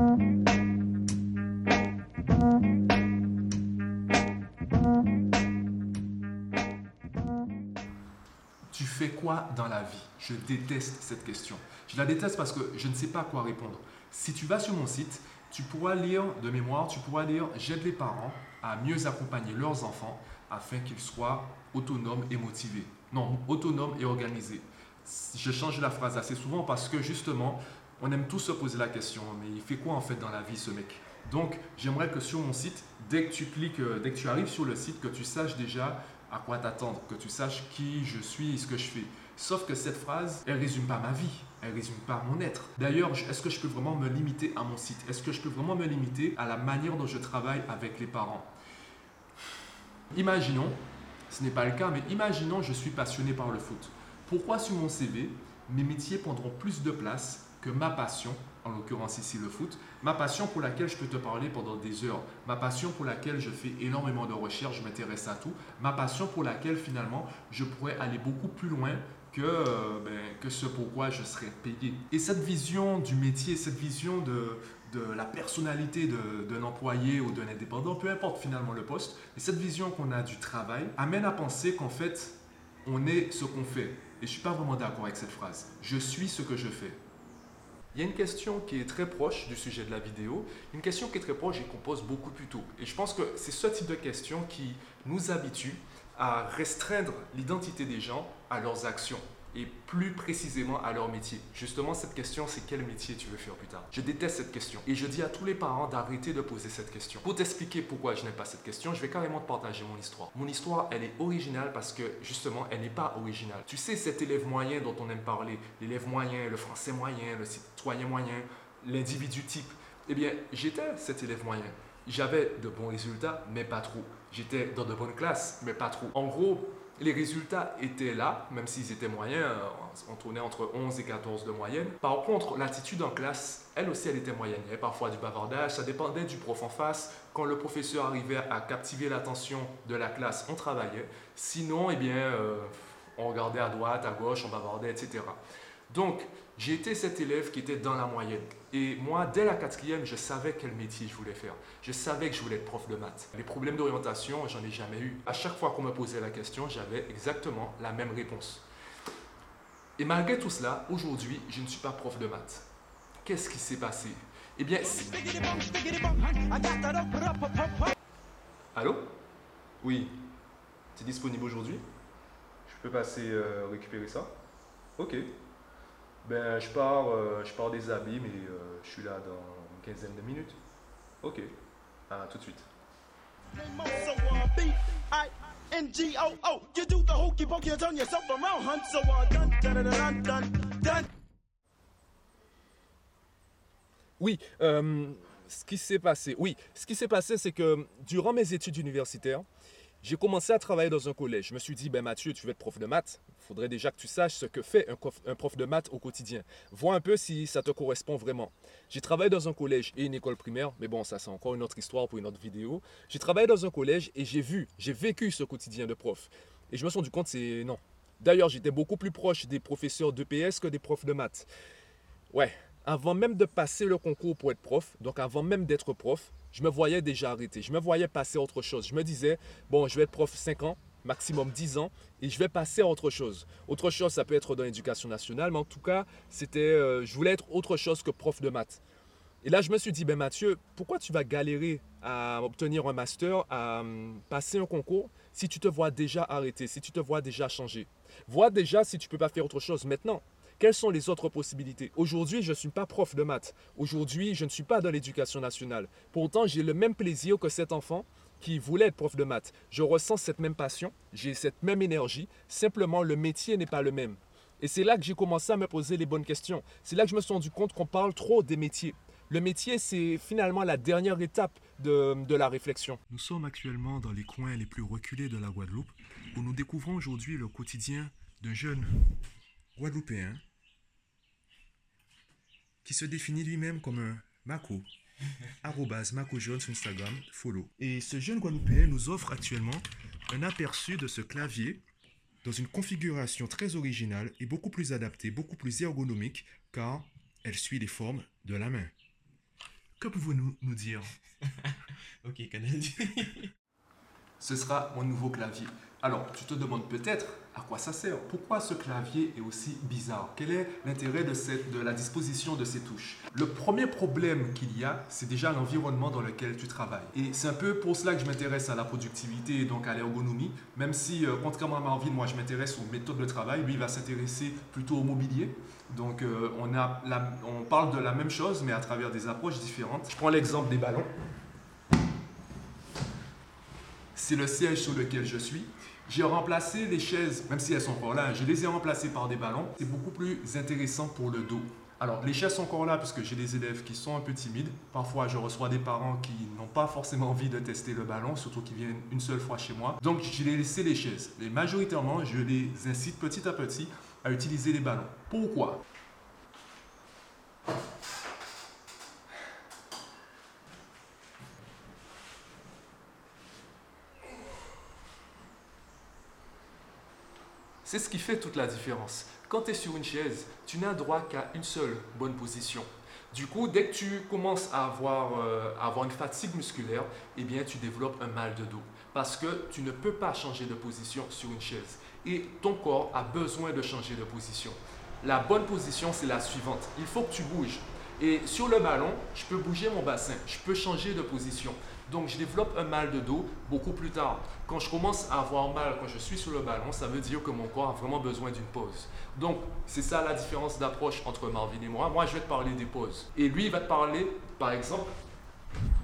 Tu fais quoi dans la vie? Je déteste cette question. Je la déteste parce que je ne sais pas quoi répondre. Si tu vas sur mon site, tu pourras lire de mémoire, tu pourras lire J'aide les parents à mieux accompagner leurs enfants afin qu'ils soient autonomes et motivés. Non, autonomes et organisés. Je change la phrase assez souvent parce que justement, on aime tous se poser la question, mais il fait quoi en fait dans la vie ce mec? Donc, j'aimerais que sur mon site, dès que tu cliques, euh, dès que tu arrives sur le site, que tu saches déjà à quoi t'attendre, que tu saches qui je suis et ce que je fais. Sauf que cette phrase, elle résume pas ma vie, elle résume pas mon être. D'ailleurs, est-ce que je peux vraiment me limiter à mon site? Est-ce que je peux vraiment me limiter à la manière dont je travaille avec les parents? Imaginons, ce n'est pas le cas, mais imaginons je suis passionné par le foot. Pourquoi sur mon CV, mes métiers prendront plus de place que ma passion, en l'occurrence ici le foot, ma passion pour laquelle je peux te parler pendant des heures, ma passion pour laquelle je fais énormément de recherches, je m'intéresse à tout, ma passion pour laquelle finalement je pourrais aller beaucoup plus loin que, euh, ben, que ce pourquoi je serais payé. Et cette vision du métier, cette vision de, de la personnalité d'un employé ou d'un indépendant, peu importe finalement le poste, et cette vision qu'on a du travail amène à penser qu'en fait, on est ce qu'on fait. Et je ne suis pas vraiment d'accord avec cette phrase. Je suis ce que je fais. Il y a une question qui est très proche du sujet de la vidéo, une question qui est très proche et qu'on pose beaucoup plus tôt. Et je pense que c'est ce type de question qui nous habitue à restreindre l'identité des gens à leurs actions et plus précisément à leur métier. Justement, cette question, c'est quel métier tu veux faire plus tard? Je déteste cette question. Et je dis à tous les parents d'arrêter de poser cette question. Pour t'expliquer pourquoi je n'aime pas cette question, je vais carrément te partager mon histoire. Mon histoire, elle est originale parce que justement, elle n'est pas originale. Tu sais, cet élève moyen dont on aime parler, l'élève moyen, le français moyen, le citoyen moyen, l'individu type, eh bien, j'étais cet élève moyen. J'avais de bons résultats, mais pas trop. J'étais dans de bonnes classes, mais pas trop. En gros, les résultats étaient là, même s'ils étaient moyens, euh, on tournait entre 11 et 14 de moyenne. Par contre, l'attitude en classe, elle aussi, elle était moyenne. Il y avait parfois du bavardage, ça dépendait du prof en face. Quand le professeur arrivait à captiver l'attention de la classe, on travaillait. Sinon, eh bien, euh, on regardait à droite, à gauche, on bavardait, etc. Donc, j'ai été cet élève qui était dans la moyenne. Et moi, dès la quatrième, je savais quel métier je voulais faire. Je savais que je voulais être prof de maths. Les problèmes d'orientation, j'en ai jamais eu. À chaque fois qu'on me posait la question, j'avais exactement la même réponse. Et malgré tout cela, aujourd'hui, je ne suis pas prof de maths. Qu'est-ce qui s'est passé? Eh bien, Allô? Oui. Es disponible aujourd'hui? Je peux passer euh, récupérer ça? Ok. Ben, je pars, euh, je pars des habits, mais euh, je suis là dans une quinzaine de minutes. Ok. À tout de suite. Oui, euh, ce qui s'est passé, oui, ce qui s'est passé, c'est que durant mes études universitaires, j'ai commencé à travailler dans un collège. Je me suis dit, ben Mathieu, tu veux être prof de maths? Il faudrait déjà que tu saches ce que fait un prof de maths au quotidien. Vois un peu si ça te correspond vraiment. J'ai travaillé dans un collège et une école primaire, mais bon, ça c'est encore une autre histoire pour une autre vidéo. J'ai travaillé dans un collège et j'ai vu, j'ai vécu ce quotidien de prof. Et je me suis rendu compte, c'est non. D'ailleurs, j'étais beaucoup plus proche des professeurs d'EPS que des profs de maths. Ouais, avant même de passer le concours pour être prof, donc avant même d'être prof, je me voyais déjà arrêter. Je me voyais passer à autre chose. Je me disais, bon, je vais être prof 5 ans, maximum 10 ans, et je vais passer à autre chose. Autre chose, ça peut être dans l'éducation nationale, mais en tout cas, c'était, euh, je voulais être autre chose que prof de maths. Et là, je me suis dit, ben Mathieu, pourquoi tu vas galérer à obtenir un master, à hum, passer un concours, si tu te vois déjà arrêter, si tu te vois déjà changer Vois déjà si tu ne peux pas faire autre chose maintenant. Quelles sont les autres possibilités? Aujourd'hui, je ne suis pas prof de maths. Aujourd'hui, je ne suis pas dans l'éducation nationale. Pourtant, j'ai le même plaisir que cet enfant qui voulait être prof de maths. Je ressens cette même passion, j'ai cette même énergie, simplement le métier n'est pas le même. Et c'est là que j'ai commencé à me poser les bonnes questions. C'est là que je me suis rendu compte qu'on parle trop des métiers. Le métier, c'est finalement la dernière étape de, de, la réflexion. Nous sommes actuellement dans les coins les plus reculés de la Guadeloupe, où nous découvrons aujourd'hui le quotidien d'un jeune Guadeloupéen qui se définit lui-même comme un Mako. arrobas Mako Jaune sur Instagram, follow. Et ce jeune Guadeloupéen nous offre actuellement un aperçu de ce clavier dans une configuration très originale et beaucoup plus adaptée, beaucoup plus ergonomique, car elle suit les formes de la main. Que pouvez-vous nous dire? Ok, Canal Ce sera mon nouveau clavier. Alors, tu te demandes peut-être à quoi ça sert Pourquoi ce clavier est aussi bizarre? Quel est l'intérêt de, cette- de la disposition de ces touches? Le premier problème qu'il y a, c'est déjà l'environnement dans lequel tu travailles. Et c'est un peu pour cela que je m'intéresse à la productivité et donc à l'ergonomie, même si, euh, contrairement à Marvin, moi je m'intéresse aux méthodes de travail, lui il va s'intéresser plutôt au mobilier. Donc euh, on, a on parle de la même chose, mais à travers des approches différentes. Je prends l'exemple des ballons. C'est le siège sur lequel je suis. J'ai remplacé les chaises, même si elles sont encore là, je les ai remplacées par des ballons. C'est beaucoup plus intéressant pour le dos. Alors, les chaises sont encore là parce que j'ai des élèves qui sont un peu timides. Parfois, je reçois des parents qui n'ont pas forcément envie de tester le ballon, surtout qui viennent une seule fois chez moi. Donc, je les laissé les chaises. Et majoritairement, je les incite petit à petit à utiliser les ballons. Pourquoi? C'est ce qui fait toute la différence. Quand tu es sur une chaise, tu n'as droit qu'à une seule bonne position. Du coup, dès que tu commences à avoir, euh, une fatigue musculaire, eh bien, tu développes un mal de dos. Parce que tu ne peux pas changer de position sur une chaise. Et ton corps a besoin de changer de position. La bonne position, c'est la suivante. Il faut que tu bouges. Et sur le ballon, je peux bouger mon bassin, je peux changer de position. Donc je développe un mal de dos beaucoup plus tard. Quand je commence à avoir mal quand je suis sur le ballon, ça veut dire que mon corps a vraiment besoin d'une pause. Donc c'est ça la différence d'approche entre Marvin et moi. Moi je vais te parler des pauses. Et lui il va te parler par exemple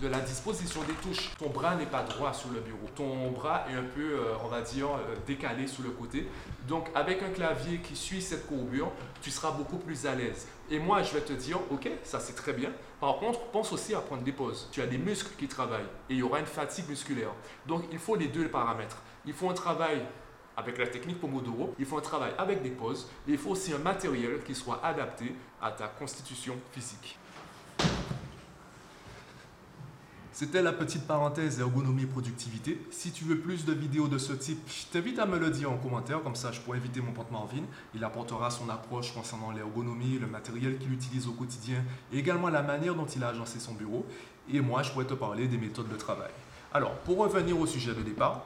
de la disposition des touches. Ton bras n'est pas droit sur le bureau. Ton bras est un peu, euh, on va dire, euh, décalé sur le côté. Donc, avec un clavier qui suit cette courbure, tu seras beaucoup plus à l'aise. Et moi, je vais te dire, ok, ça c'est très bien. Par contre, pense aussi à prendre des pauses. Tu as des muscles qui travaillent et il y aura une fatigue musculaire. Donc, il faut les deux paramètres. Il faut un travail avec la technique Pomodoro, il faut un travail avec des pauses, et il faut aussi un matériel qui soit adapté à ta constitution physique. C'était la petite parenthèse ergonomie productivité. Si tu veux plus de vidéos de ce type, je t'invite à me le dire en commentaire, comme ça je pourrais inviter mon pote Marvin. Il apportera son approche concernant l'ergonomie, le matériel qu'il utilise au quotidien et également la manière dont il a agencé son bureau. Et moi, je pourrais te parler des méthodes de travail. Alors, pour revenir au sujet de départ,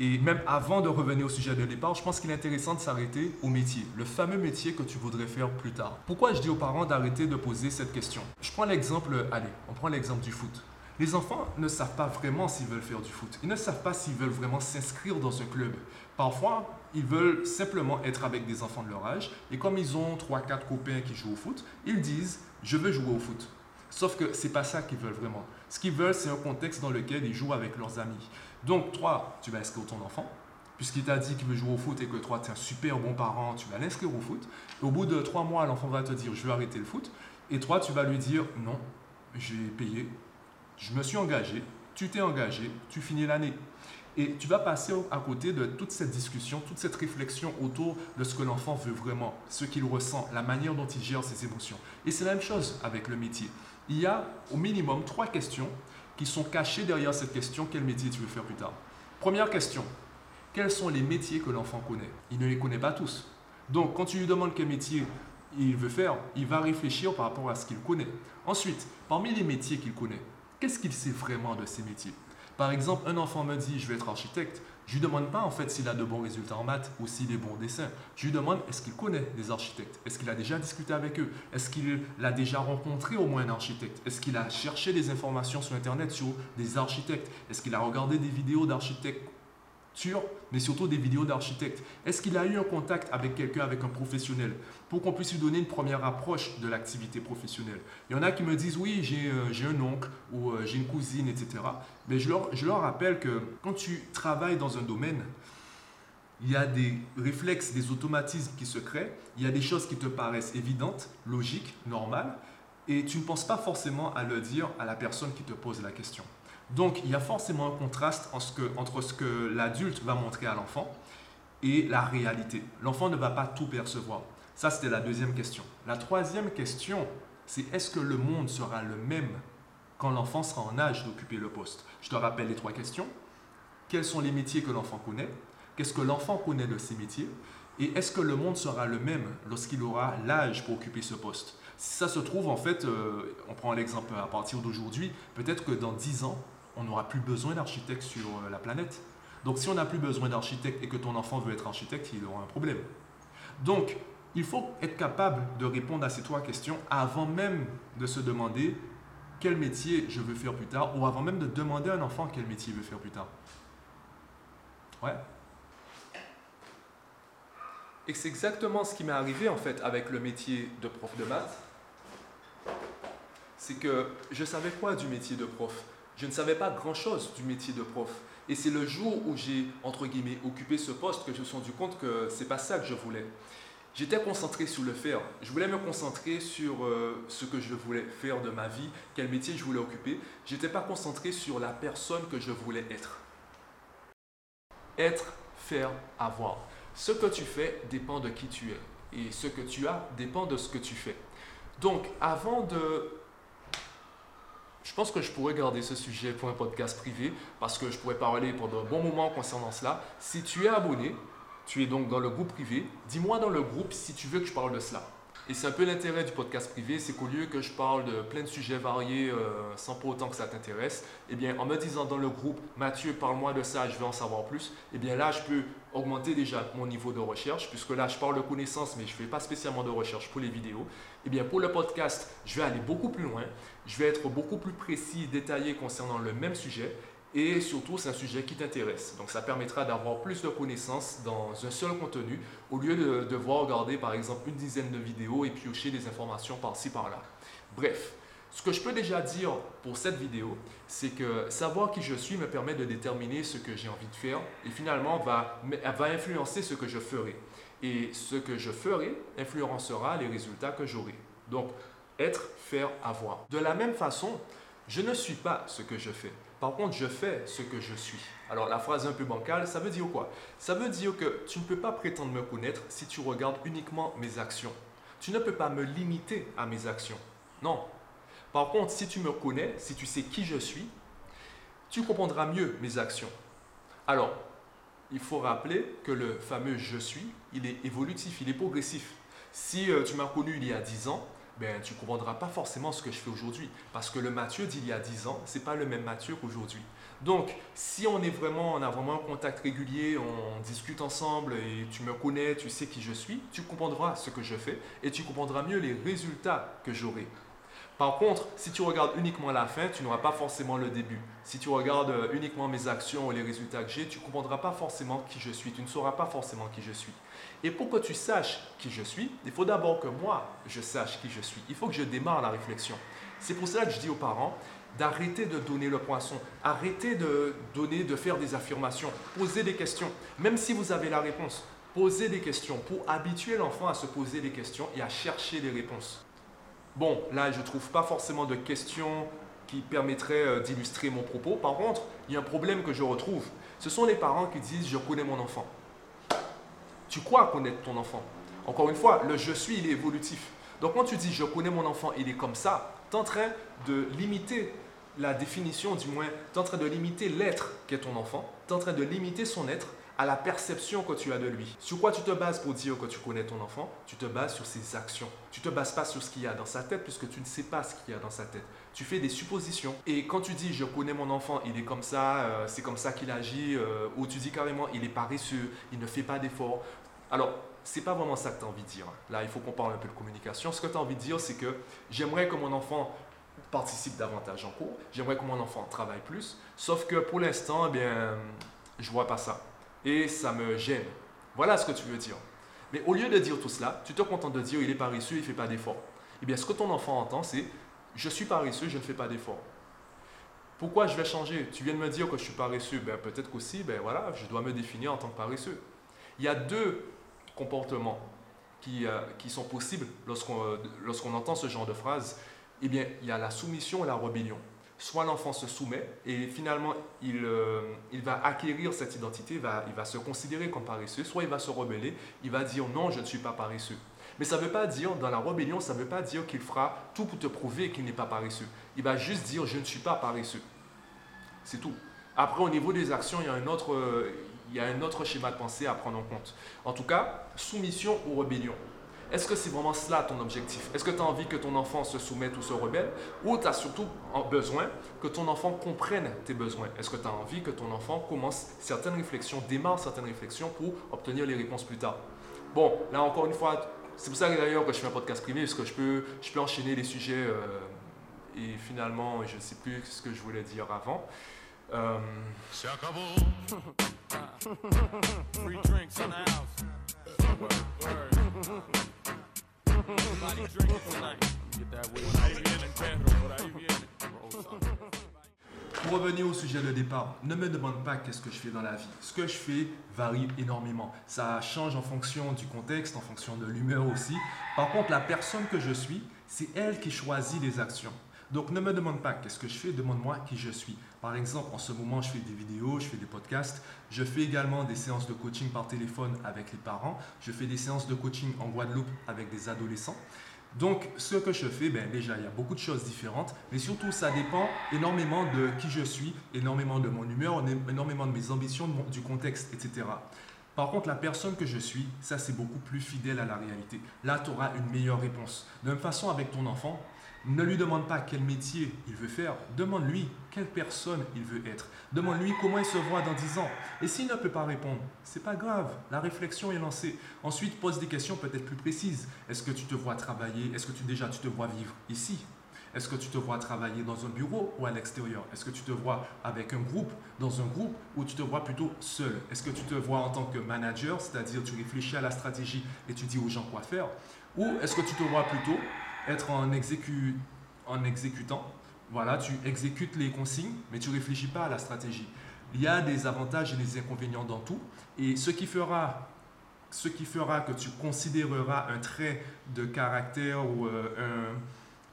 et même avant de revenir au sujet de départ, je pense qu'il est intéressant de s'arrêter au métier, le fameux métier que tu voudrais faire plus tard. Pourquoi je dis aux parents d'arrêter de poser cette question? Je prends l'exemple, allez, on prend l'exemple du foot. Les enfants ne savent pas vraiment s'ils veulent faire du foot. Ils ne savent pas s'ils veulent vraiment s'inscrire dans un club. Parfois, ils veulent simplement être avec des enfants de leur âge. Et comme ils ont 3-4 copains qui jouent au foot, ils disent Je veux jouer au foot. Sauf que ce n'est pas ça qu'ils veulent vraiment. Ce qu'ils veulent, c'est un contexte dans lequel ils jouent avec leurs amis. Donc, toi, tu vas inscrire ton enfant. Puisqu'il t'a dit qu'il veut jouer au foot et que toi, tu es un super bon parent, tu vas l'inscrire au foot. Au bout de 3 mois, l'enfant va te dire Je veux arrêter le foot. Et toi, tu vas lui dire Non, j'ai payé, je me suis engagé, tu t'es engagé, tu finis l'année. Et tu vas passer à côté de toute cette discussion, toute cette réflexion autour de ce que l'enfant veut vraiment, ce qu'il ressent, la manière dont il gère ses émotions. Et c'est la même chose avec le métier. Il y a au minimum trois questions qui sont cachées derrière cette question quel métier tu veux faire plus tard. Première question quels sont les métiers que l'enfant connaît? Il ne les connaît pas tous. Donc, quand tu lui demandes quel métier il veut faire, il va réfléchir par rapport à ce qu'il connaît. Ensuite, parmi les métiers qu'il connaît, qu'est-ce qu'il sait vraiment de ces métiers? Par exemple, un enfant me dit je vais être architecte. Je lui demande pas en fait s'il a de bons résultats en maths ou s'il est bon dessin. Je lui demande est-ce qu'il connaît des architectes? Est-ce qu'il a déjà discuté avec eux? Est-ce qu'il a déjà rencontré au moins un architecte? Est-ce qu'il a cherché des informations sur Internet sur des architectes? Est-ce qu'il a regardé des vidéos d'architectes mais surtout des vidéos d'architectes. Est-ce qu'il a eu un contact avec quelqu'un, avec un professionnel, pour qu'on puisse lui donner une première approche de l'activité professionnelle Il y en a qui me disent, oui, j'ai euh, un oncle ou euh, j'ai une cousine, etc. Mais je leur, je leur rappelle que quand tu travailles dans un domaine, il y a des réflexes, des automatismes qui se créent, il y a des choses qui te paraissent évidentes, logiques, normales, et tu ne penses pas forcément à le dire à la personne qui te pose la question. Donc, il y a forcément un contraste entre ce que l'adulte va montrer à l'enfant et la réalité. L'enfant ne va pas tout percevoir. Ça, c'était la deuxième question. La troisième question, c'est est-ce que le monde sera le même quand l'enfant sera en âge d'occuper le poste? Je te rappelle les trois questions. Quels sont les métiers que l'enfant connaît? Qu'est-ce que l'enfant connaît de ces métiers? Et est-ce que le monde sera le même lorsqu'il aura l'âge pour occuper ce poste? Si ça se trouve, en fait, euh, on prend l'exemple à partir d'aujourd'hui, peut-être que dans 10 ans, on n'aura plus besoin d'architectes sur euh, la planète. Donc si on n'a plus besoin d'architecte et que ton enfant veut être architecte, il aura un problème. Donc, il faut être capable de répondre à ces trois questions avant même de se demander quel métier je veux faire plus tard ou avant même de demander à un enfant quel métier il veut faire plus tard. Ouais. Et c'est exactement ce qui m'est arrivé en fait avec le métier de prof de maths. C'est que je savais quoi du métier de prof Je ne savais pas grand-chose du métier de prof. Et c'est le jour où j'ai, entre guillemets, occupé ce poste que je me suis rendu compte que c'est pas ça que je voulais. J'étais concentré sur le faire. Je voulais me concentrer sur euh, ce que je voulais faire de ma vie, quel métier je voulais occuper. Je n'étais pas concentré sur la personne que je voulais être. Être, faire, avoir. Ce que tu fais dépend de qui tu es. Et ce que tu as dépend de ce que tu fais. Donc, avant de... Je pense que je pourrais garder ce sujet pour un podcast privé parce que je pourrais parler pendant un bon moment concernant cela. Si tu es abonné, tu es donc dans le groupe privé, dis-moi dans le groupe si tu veux que je parle de cela. Et c'est un peu l'intérêt du podcast privé, c'est qu'au lieu que je parle de plein de sujets variés euh, sans pour autant que ça t'intéresse, eh bien en me disant dans le groupe Mathieu, parle-moi de ça, je veux en savoir plus, eh bien là je peux augmenter déjà mon niveau de recherche, puisque là je parle de connaissances, mais je ne fais pas spécialement de recherche pour les vidéos. Eh bien pour le podcast, je vais aller beaucoup plus loin, je vais être beaucoup plus précis, détaillé concernant le même sujet, et surtout, c'est un sujet qui t'intéresse. Donc, ça permettra d'avoir plus de connaissances dans un seul contenu au lieu de devoir regarder, par exemple, une dizaine de vidéos et piocher des informations par-ci, par-là. Bref, ce que je peux déjà dire pour cette vidéo, c'est que savoir qui je suis me permet de déterminer ce que j'ai envie de faire et finalement va, va influencer ce que je ferai. Et ce que je ferai influencera les résultats que j'aurai. Donc, être, faire, avoir. De la même façon, je ne suis pas ce que je fais. Par contre, je fais ce que je suis. Alors la phrase un peu bancale, ça veut dire quoi? Ça veut dire que tu ne peux pas prétendre me connaître si tu regardes uniquement mes actions. Tu ne peux pas me limiter à mes actions. Non. Par contre, si tu me connais, si tu sais qui je suis, tu comprendras mieux mes actions. Alors, il faut rappeler que le fameux je suis, il est évolutif, il est progressif. Si euh, tu m'as connu il y a 10 ans, ben, tu ne comprendras pas forcément ce que je fais aujourd'hui. Parce que le Mathieu d'il y a 10 ans, ce n'est pas le même Mathieu qu'aujourd'hui. Donc, si on est vraiment, on a vraiment un contact régulier, on discute ensemble et tu me connais, tu sais qui je suis, tu comprendras ce que je fais et tu comprendras mieux les résultats que j'aurai. Par contre, si tu regardes uniquement la fin, tu n'auras pas forcément le début. Si tu regardes euh, uniquement mes actions ou les résultats que j'ai, tu ne comprendras pas forcément qui je suis. Tu ne sauras pas forcément qui je suis. Et pour que tu saches qui je suis, il faut d'abord que moi, je sache qui je suis. Il faut que je démarre la réflexion. C'est pour cela que je dis aux parents d'arrêter de donner le poisson, arrêter de donner, de faire des affirmations, poser des questions. Même si vous avez la réponse, posez des questions pour habituer l'enfant à se poser des questions et à chercher des réponses. Bon, là, je ne trouve pas forcément de questions qui permettraient euh, d'illustrer mon propos. Par contre, il y a un problème que je retrouve. Ce sont les parents qui disent je connais mon enfant. Tu crois connaître ton enfant? Encore une fois, le je suis, il est évolutif. Donc quand tu dis je connais mon enfant, il est comme ça, tu es en train de limiter la définition, du moins, tu es en train de limiter l'être qu'est ton enfant, tu es en train de limiter son être à la perception que tu as de lui. Sur quoi tu te bases pour dire que tu connais ton enfant? Tu te bases sur ses actions. Tu te bases pas sur ce qu'il y a dans sa tête puisque tu ne sais pas ce qu'il y a dans sa tête. Tu fais des suppositions. Et quand tu dis je connais mon enfant, il est comme ça, euh, c'est comme ça qu'il agit, euh, ou tu dis carrément il est paresseux, il ne fait pas d'efforts. Alors, c'est pas vraiment ça que tu as envie de dire. Là, il faut qu'on parle un peu de communication. Ce que tu as envie de dire, c'est que j'aimerais que mon enfant participe davantage en cours, j'aimerais que mon enfant travaille plus, sauf que pour l'instant, eh bien, je vois pas ça et ça me gêne. Voilà ce que tu veux dire. Mais au lieu de dire tout cela, tu te contentes de dire il est paresseux, il ne fait pas d'effort. Eh bien, ce que ton enfant entend, c'est je suis paresseux, je ne fais pas d'effort. Pourquoi je vais changer? Tu viens de me dire que je suis paresseux. Ben, peut-être qu'aussi, ben voilà, je dois me définir en tant que paresseux. Il y a deux comportements qui, euh, qui sont possibles lorsqu'on euh, lorsqu'on entend ce genre de phrase. Eh bien, il y a la soumission et la rébellion soit l'enfant se soumet et finalement il, euh, il va acquérir cette identité, va, il va se considérer comme paresseux, soit il va se rebeller, il va dire non, je ne suis pas paresseux. Mais ça ne veut pas dire, dans la rébellion, ça ne veut pas dire qu'il fera tout pour te prouver qu'il n'est pas paresseux. Il va juste dire je ne suis pas paresseux. C'est tout. Après, au niveau des actions, il y, a un autre, euh, il y a un autre schéma de pensée à prendre en compte. En tout cas, soumission ou rébellion. Est-ce que c'est vraiment cela ton objectif? Est-ce que tu as envie que ton enfant se soumette ou se rebelle? Ou tu as surtout besoin que ton enfant comprenne tes besoins? Est-ce que tu as envie que ton enfant commence certaines réflexions, démarre certaines réflexions pour obtenir les réponses plus tard? Bon, là encore une fois, c'est pour ça d'ailleurs que je fais un podcast privé, parce que je peux, je peux enchaîner les sujets euh, et finalement, je ne sais plus ce que je voulais dire avant. Euh, Pour revenir au sujet de départ, ne me demande pas qu'est-ce que je fais dans la vie. Ce que je fais varie énormément. Ça change en fonction du contexte, en fonction de l'humeur aussi. Par contre, la personne que je suis, c'est elle qui choisit les actions. Donc ne me demande pas qu'est-ce que je fais, demande-moi qui je suis. Par exemple, en ce moment, je fais des vidéos, je fais des podcasts. Je fais également des séances de coaching par téléphone avec les parents. Je fais des séances de coaching en Guadeloupe avec des adolescents. Donc, ce que je fais, ben, déjà, il y a beaucoup de choses différentes, mais surtout, ça dépend énormément de qui je suis, énormément de mon humeur, énormément de mes ambitions, du contexte, etc. Par contre, la personne que je suis, ça, c'est beaucoup plus fidèle à la réalité. Là, tu auras une meilleure réponse. De même façon, avec ton enfant, ne lui demande pas quel métier il veut faire, demande-lui quelle personne il veut être. Demande-lui comment il se voit dans 10 ans. Et s'il ne peut pas répondre, c'est pas grave, la réflexion est lancée. Ensuite, pose des questions peut-être plus précises. Est-ce que tu te vois travailler? Est-ce que tu déjà tu te vois vivre ici? Est-ce que tu te vois travailler dans un bureau ou à l'extérieur? Est-ce que tu te vois avec un groupe, dans un groupe, ou tu te vois plutôt seul? Est-ce que tu te vois en tant que manager, c'est-à-dire tu réfléchis à la stratégie et tu dis aux gens quoi faire? Ou est-ce que tu te vois plutôt être en, exécutant. Voilà, tu exécutes les consignes, mais tu réfléchis pas à la stratégie. Il y a des avantages et des inconvénients dans tout. Et ce qui fera, ce qui fera que tu considéreras un trait de caractère ou euh, un,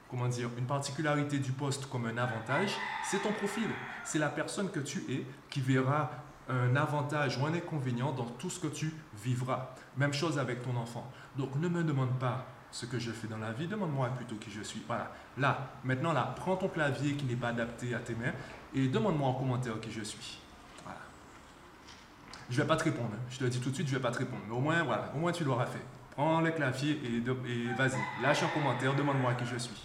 comment dire, une particularité du poste comme un avantage, c'est ton profil. C'est la personne que tu es qui verra un avantage ou un inconvénient dans tout ce que tu vivras. Même chose avec ton enfant. Donc ne me demande pas ce que je fais dans la vie, demande-moi plutôt qui je suis. Voilà. Là, maintenant, là, prends ton clavier qui n'est pas adapté à tes mains et demande-moi en commentaire qui je suis. Voilà. Je ne vais pas te répondre. Je te le dis tout de suite, je ne vais pas te répondre. Mais au moins, voilà, au moins tu l'auras fait. Prends le clavier et, et vas-y, lâche un commentaire, demande-moi qui je suis.